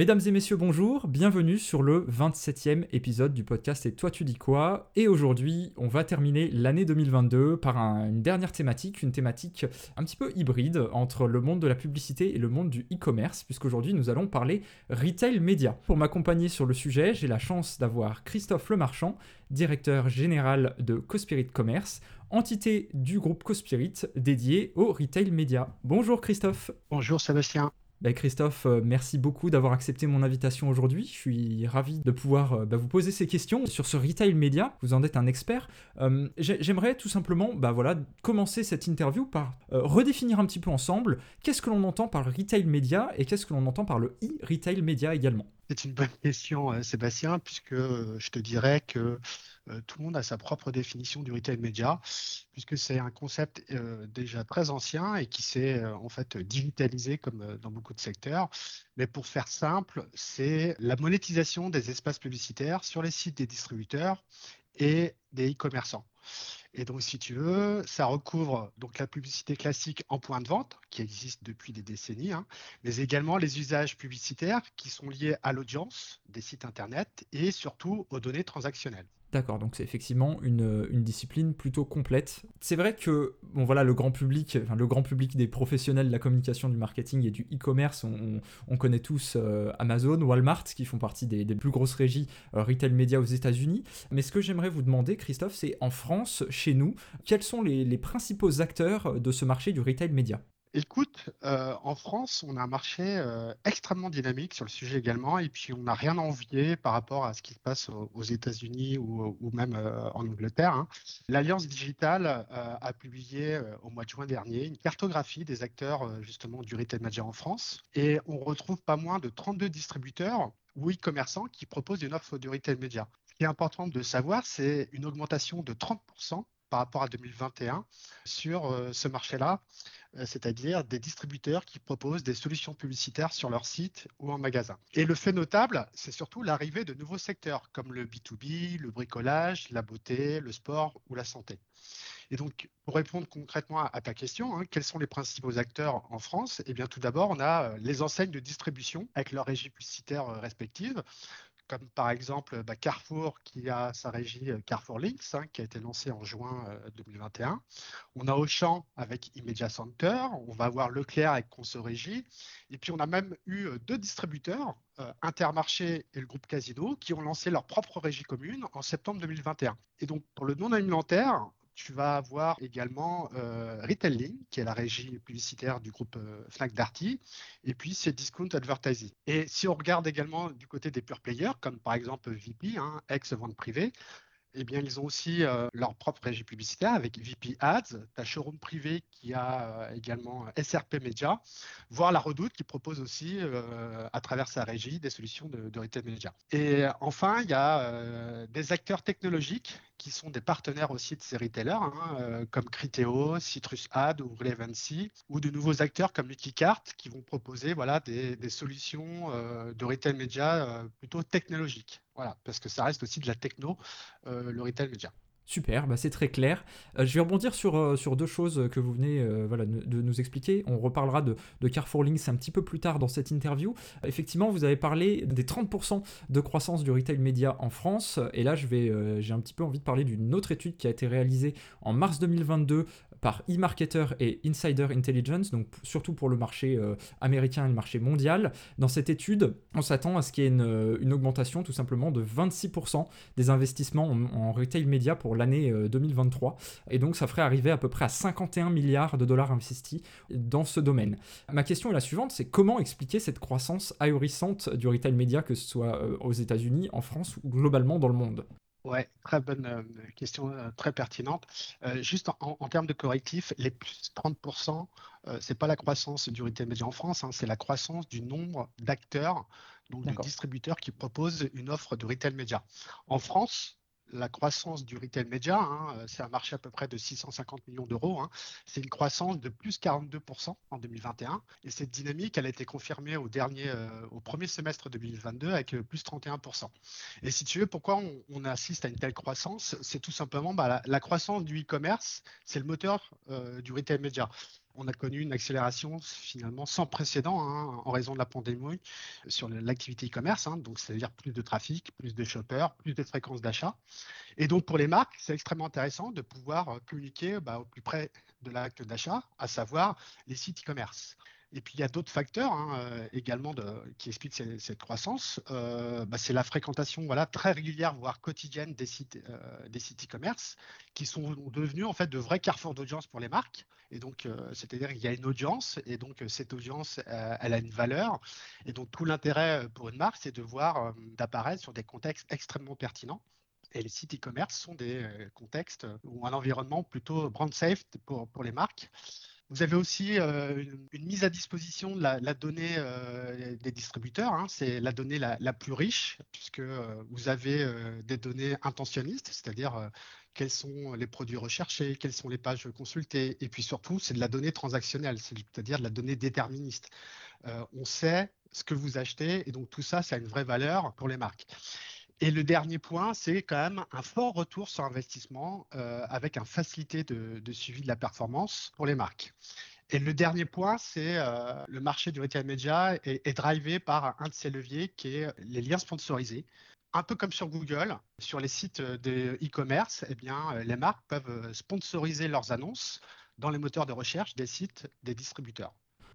Mesdames et messieurs, bonjour, bienvenue sur le 27e épisode du podcast Et toi tu dis quoi? Et aujourd'hui, on va terminer l'année 2022 par une dernière thématique, une thématique un petit peu hybride entre le monde de la publicité et le monde du e-commerce, puisqu'aujourd'hui nous allons parler retail média. Pour m'accompagner sur le sujet, j'ai la chance d'avoir Christophe Lemarchand, directeur général de Cospirit Commerce, entité du groupe Cospirit dédié au retail média. Bonjour Christophe. Bonjour Sébastien. Bah, Christophe, euh, merci beaucoup d'avoir accepté mon invitation aujourd'hui. Je suis ravi de pouvoir euh, bah, vous poser ces questions sur ce retail média. Vous en êtes un expert. Euh, j'aimerais tout simplement bah, voilà, commencer cette interview par redéfinir un petit peu ensemble qu'est-ce que l'on entend par le retail média et qu'est-ce que l'on entend par le e-retail média également. C'est une bonne question, Sébastien, puisque je te dirais que euh, tout le monde a sa propre définition du retail média, puisque c'est un concept euh, déjà très ancien et qui s'est euh, en fait digitalisé comme dans beaucoup de secteurs. Mais pour faire simple, c'est la monétisation des espaces publicitaires sur les sites des distributeurs et des e-commerçants. Et donc, si tu veux, ça recouvre donc la publicité classique en point de vente, qui existe depuis des décennies, hein, mais également les usages publicitaires qui sont liés à l'audience des sites Internet et surtout aux données transactionnelles. D'accord, donc c'est effectivement une, discipline plutôt complète. C'est vrai que bon voilà le grand public, enfin, le grand public des professionnels de la communication, du marketing et du e-commerce, on, connaît tous euh, Amazon, Walmart, qui font partie des, plus grosses régies euh, retail média aux États-Unis. Mais ce que j'aimerais vous demander, Christophe, c'est en France, chez nous, quels sont les principaux acteurs de ce marché du retail média Écoute, euh, en France, on a un marché euh, extrêmement dynamique sur le sujet également, et puis on n'a rien à envier par rapport à ce qui se passe aux, États-Unis ou, même euh, en Angleterre. Hein. L'Alliance digitale a publié au mois de juin dernier une cartographie des acteurs justement du retail manager en France, et on retrouve pas moins de 32 distributeurs ou e-commerçants qui proposent une offre de retail média. Ce qui est important de savoir, c'est une augmentation de 30% par rapport à 2021 sur ce marché-là. Euh, c'est-à-dire des distributeurs qui proposent des solutions publicitaires sur leur site ou en magasin. Et le fait notable, c'est surtout l'arrivée de nouveaux secteurs comme le B2B, le bricolage, la beauté, le sport ou la santé. Et donc, pour répondre concrètement à ta question, hein, quels sont les principaux acteurs en France? Eh bien, tout d'abord, on a euh, les enseignes de distribution avec leurs régies publicitaires euh, respectives, comme par exemple bah, Carrefour qui a sa régie euh, Carrefour Links, hein, qui a été lancée en juin 2021. Euh, on a Auchan avec Immedia Center, on va avoir Leclerc avec Consorégie, et puis on a même eu euh, deux distributeurs, Intermarché et le groupe Casino, qui ont lancé leur propre régie commune en septembre 2021. Et donc pour le non-alimentaire, tu vas avoir également euh, Retailing, qui est la régie publicitaire du groupe euh, Fnac Darty, et puis c'est Discount Advertising. Et si on regarde également du côté des pure players, comme par exemple VP, hein, ex-vente privée, eh bien, ils ont aussi euh, leur propre régie publicitaire avec VP Ads, ta showroom privé qui a euh, également SRP Media, voire la Redoute qui propose aussi à travers sa régie des solutions de, retail media. Et enfin, il y a des acteurs technologiques qui sont des partenaires aussi de ces retailers, hein, comme Criteo, Citrus Ad ou Relevancy, ou de nouveaux acteurs comme Cart qui vont proposer voilà, des, solutions de retail media plutôt technologiques. Voilà, parce que ça reste aussi de la techno, euh, le retail média. Super, bah c'est très clair. Euh, je vais rebondir sur, euh, sur deux choses que vous venez voilà, de nous expliquer. On reparlera de, de Carrefour Links un petit peu plus tard dans cette interview. Effectivement, vous avez parlé des 30% de croissance du retail média en France. Et là, je vais, j'ai un petit peu envie de parler d'une autre étude qui a été réalisée en mars 2022 par eMarketer et Insider Intelligence, donc surtout pour le marché euh, américain et le marché mondial. Dans cette étude, on s'attend à ce qu'il y ait une, euh, augmentation tout simplement de 26% des investissements en, retail média pour l'année 2023. Euh, et donc ça ferait arriver à peu près à 51 milliards de dollars investis dans ce domaine. Ma question est la suivante, c'est comment expliquer cette croissance ahurissante du retail média, que ce soit aux États-Unis, en France ou globalement dans le monde? Ouais, très bonne euh, question, euh, très pertinente. Euh, juste en, termes de correctif, les plus 30%, ce n'est pas la croissance du retail média en France, hein, c'est la croissance du nombre d'acteurs, donc de distributeurs qui proposent une offre de retail média. En France, la croissance du retail média, hein, euh, c'est un marché à peu près de 650 millions d'euros, hein. c'est une croissance de plus 42% en 2021. Et cette dynamique, elle a été confirmée au, euh, premier semestre 2022 avec euh, plus 31%. Et si tu veux, pourquoi on, assiste à une telle croissance? C'est tout simplement bah, la, croissance du e-commerce, c'est le moteur du retail média. On a connu une accélération finalement sans précédent hein, en raison de la pandémie sur l'activité e-commerce. Hein. donc, c'est-à-dire plus de trafic, plus de shoppers, plus de fréquences d'achat. Et donc, pour les marques, c'est extrêmement intéressant de pouvoir communiquer bah, au plus près de l'acte d'achat, à savoir les sites e-commerce. Et puis il y a d'autres facteurs hein, euh, également qui expliquent cette, croissance. Euh, bah, c'est la fréquentation voilà, très régulière, voire quotidienne des sites euh, des sites e-commerce qui sont devenus en fait de vrais carrefours d'audience pour les marques. Et donc, c'est-à-dire qu'il y a une audience et donc cette audience, elle a une valeur. Et donc tout l'intérêt pour une marque, c'est de voir d'apparaître sur des contextes extrêmement pertinents. Et les sites e-commerce sont des contextes ou un environnement plutôt brand safe pour, pour les marques. Vous avez aussi euh, une, mise à disposition de la, donnée euh, des distributeurs. Hein. C'est la donnée la, plus riche, puisque euh, vous avez des données intentionnistes, c'est-à-dire quels sont les produits recherchés, quelles sont les pages consultées, et puis surtout, c'est de la donnée transactionnelle, c'est-à-dire de la donnée déterministe. on sait ce que vous achetez, et donc tout ça, ça a une vraie valeur pour les marques. Et le dernier point, c'est quand même un fort retour sur investissement euh, avec un facilité de, suivi de la performance pour les marques. Et le dernier point, c'est euh, le marché du retail media est, drivé par un de ces leviers qui est les liens sponsorisés. Un peu comme sur Google, sur les sites de e-commerce, eh bien, les marques peuvent sponsoriser leurs annonces dans les moteurs de recherche des sites des distributeurs.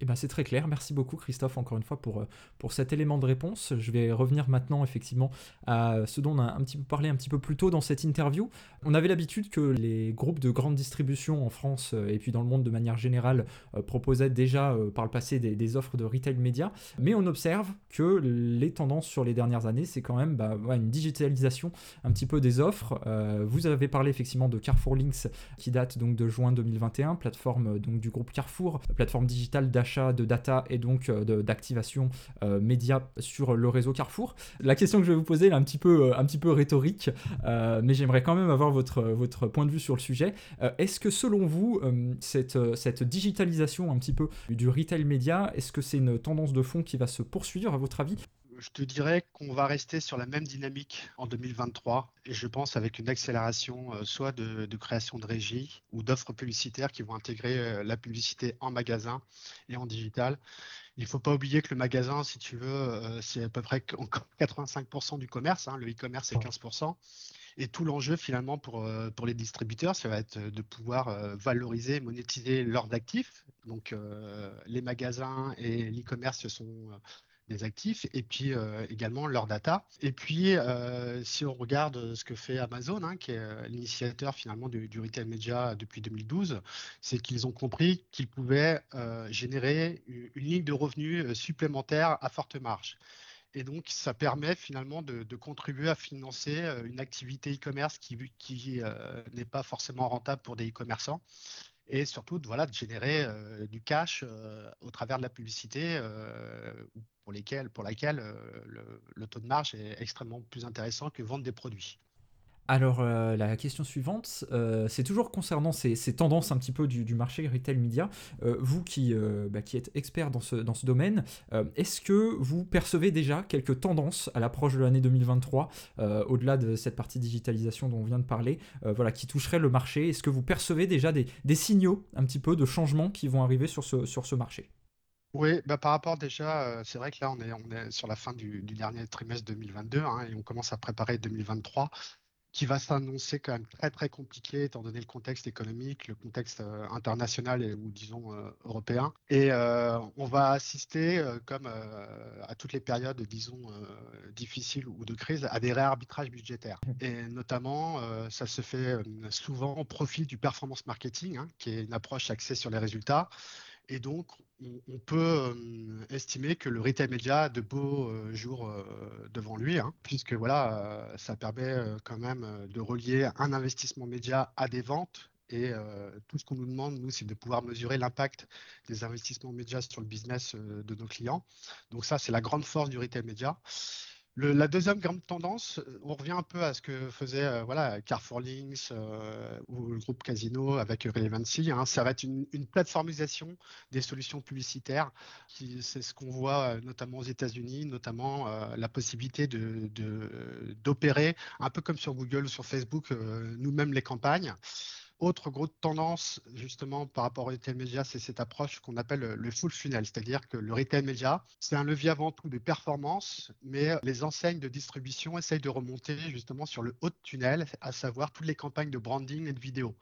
Eh ben, c'est très clair. Merci beaucoup, Christophe, encore une fois, pour, euh, pour cet élément de réponse. Je vais revenir maintenant, effectivement, à ce dont on a un petit peu parlé un petit peu plus tôt dans cette interview. On avait l'habitude que les groupes de grande distribution en France euh, et puis dans le monde de manière générale euh, proposaient déjà par le passé des, offres de retail média. Mais on observe que les tendances sur les dernières années, c'est quand même bah, une digitalisation un petit peu des offres. vous avez parlé effectivement de Carrefour Links qui date donc de juin 2021, plateforme donc du groupe Carrefour, plateforme digitale d'achat de data et donc euh, d'activation euh, média sur le réseau Carrefour. La question que je vais vous poser est un petit peu, euh, rhétorique, mais j'aimerais quand même avoir votre, votre point de vue sur le sujet. est-ce que selon vous, cette, cette digitalisation un petit peu du retail média, est-ce que c'est une tendance de fond qui va se poursuivre à votre avis? Je te dirais qu'on va rester sur la même dynamique en 2023 et je pense avec une accélération euh, soit de, création de régie ou d'offres publicitaires qui vont intégrer euh, la publicité en magasin et en digital. Il ne faut pas oublier que le magasin, si tu veux, euh, c'est à peu près 85% du commerce. Hein. le e-commerce, c'est 15%. Et tout l'enjeu finalement pour, pour les distributeurs, ça va être de pouvoir valoriser, monétiser leurs actifs. Donc les magasins et l'e-commerce ce sont des actifs et puis euh, également leur data. Et puis, euh, si on regarde ce que fait Amazon, hein, qui est euh, l'initiateur finalement du, retail media depuis 2012, c'est qu'ils ont compris qu'ils pouvaient générer une, ligne de revenus supplémentaire à forte marge. Et donc, ça permet finalement de, contribuer à financer une activité e-commerce qui, qui n'est pas forcément rentable pour des e-commerçants et surtout voilà, de générer du cash au travers de la publicité pour, lesquels, pour laquelle le, le, taux de marge est extrêmement plus intéressant que vendre des produits. Alors euh, la question suivante, euh, c'est toujours concernant ces, tendances un petit peu du, marché retail media. Euh, vous qui, bah, qui, êtes expert dans ce, domaine, est-ce que vous percevez déjà quelques tendances à l'approche de l'année 2023, au-delà de cette partie digitalisation dont on vient de parler, voilà, qui toucherait le marché? Est-ce que vous percevez déjà des, signaux un petit peu de changement qui vont arriver sur ce, sur ce marché? Oui, bah par rapport déjà, c'est vrai que là, on est, on est sur la fin du, dernier trimestre 2022 hein, et on commence à préparer 2023 qui va s'annoncer quand même très très compliqué étant donné le contexte économique, le contexte euh, international ou disons euh, européen. Et euh, on va assister, comme à toutes les périodes, disons, difficiles ou de crise, à des réarbitrages budgétaires. Et notamment, ça se fait souvent au profit du performance marketing, hein, qui est une approche axée sur les résultats. Et donc, on, peut euh, estimer que le retail média a de beaux euh, jours euh, devant lui, hein, puisque voilà, ça permet quand même de relier un investissement média à des ventes. Et tout ce qu'on nous demande, nous, c'est de pouvoir mesurer l'impact des investissements médias sur le business de nos clients. Donc ça, c'est la grande force du retail média la deuxième grande tendance, on revient un peu à ce que faisait euh, voilà, Carrefour Links euh, ou le groupe Casino avec Relevancy. Hein. ça va être une, plateformisation des solutions publicitaires. C'est ce qu'on voit euh, notamment aux États-Unis, notamment la possibilité d'opérer, un peu comme sur Google ou sur Facebook, nous-mêmes les campagnes. Autre grosse tendance, justement, par rapport au retail média, c'est cette approche qu'on appelle le full funnel, c'est-à-dire que le retail média, c'est un levier avant tout de performance, mais les enseignes de distribution essayent de remonter justement sur le haut de tunnel, à savoir toutes les campagnes de branding et de vidéo.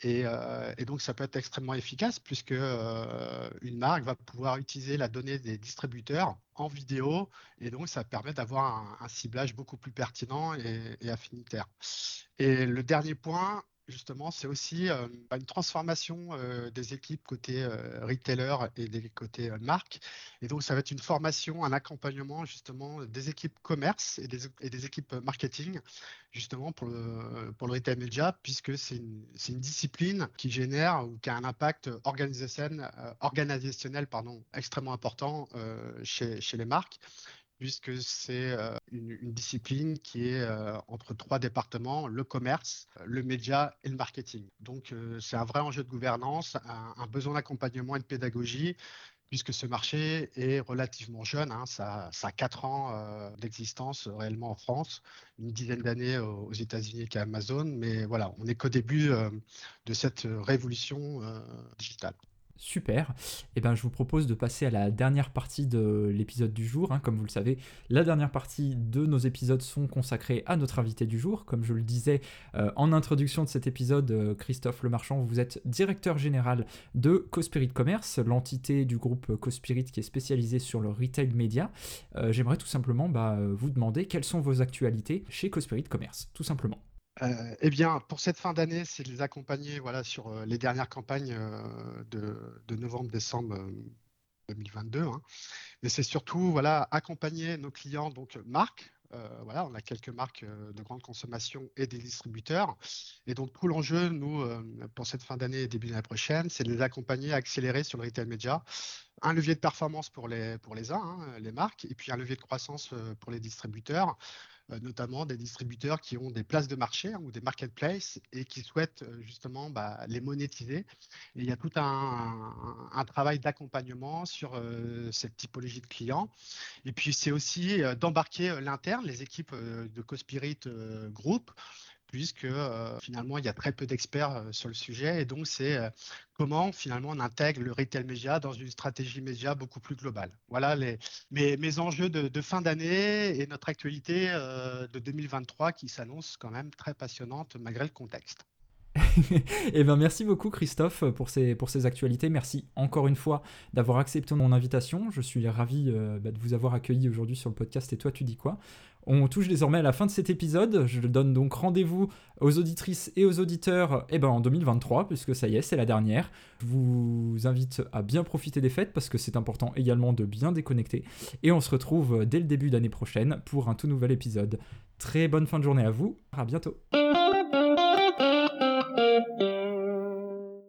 Et, euh, donc, ça peut être extrêmement efficace puisque euh, une marque va pouvoir utiliser la donnée des distributeurs en vidéo et donc ça permet d'avoir un, ciblage beaucoup plus pertinent et affinitaire. Et le dernier point, justement, c'est aussi euh, une transformation euh, des équipes côté euh, retailer et des côtés marque. Et donc, ça va être une formation, un accompagnement justement des équipes commerce et des, et des équipes marketing, justement pour le, pour le retail media, puisque c'est une, une, discipline qui génère ou qui a un impact organisationnel, organisationnel pardon, extrêmement important chez, chez les marques puisque c'est euh, une, discipline qui est euh, entre trois départements, le commerce, le média et le marketing. Donc euh, c'est un vrai enjeu de gouvernance, un, besoin d'accompagnement et de pédagogie, puisque ce marché est relativement jeune, hein. ça, a quatre ans d'existence réellement en France, une dizaine d'années aux États-Unis qu'à Amazon, mais voilà, on n'est qu'au début de cette révolution digitale. Super. Et eh ben, je vous propose de passer à la dernière partie de l'épisode du jour. Hein. Comme vous le savez, la dernière partie de nos épisodes sont consacrés à notre invité du jour. Comme je le disais euh, en introduction de cet épisode, euh, Christophe Lemarchand, vous êtes directeur général de Cospirit Commerce, l'entité du groupe Cospirit qui est spécialisée sur le retail média. Euh, j'aimerais tout simplement bah, vous demander quelles sont vos actualités chez Cospirit Commerce, tout simplement. Euh, eh bien, pour cette fin d'année, c'est de les accompagner voilà, sur euh, les dernières campagnes euh, de, novembre-décembre 2022. Hein. Mais c'est surtout voilà, accompagner nos clients, donc marques. voilà, on a quelques marques de grande consommation et des distributeurs. Et donc, tout l'enjeu, nous, pour cette fin d'année et début de l'année prochaine, c'est de les accompagner, accélérer sur le retail média. Un levier de performance pour les, pour les uns, hein, les marques, et puis un levier de croissance pour les distributeurs. Euh, notamment des distributeurs qui ont des places de marché hein, ou des marketplaces et qui souhaitent euh, justement bah, les monétiser. Il y a tout un, travail d'accompagnement sur euh, cette typologie de clients. Et puis c'est aussi d'embarquer l'interne, les équipes de Cospirit Group puisque euh, finalement il y a très peu d'experts euh, sur le sujet et donc c'est euh, comment finalement on intègre le retail média dans une stratégie média beaucoup plus globale. Voilà les, mes, mes enjeux de, fin d'année et notre actualité de 2023 qui s'annonce quand même très passionnante malgré le contexte. eh ben merci beaucoup Christophe pour ces, pour ces actualités. Merci encore une fois d'avoir accepté mon invitation. Je suis ravi bah, de vous avoir accueilli aujourd'hui sur le podcast Et toi tu dis quoi? On touche désormais à la fin de cet épisode. Je donne donc rendez-vous aux auditrices et aux auditeurs eh ben, en 2023, puisque ça y est, c'est la dernière. Je vous invite à bien profiter des fêtes, parce que c'est important également de bien déconnecter. Et on se retrouve dès le début d'année prochaine pour un tout nouvel épisode. Très bonne fin de journée à vous. À bientôt.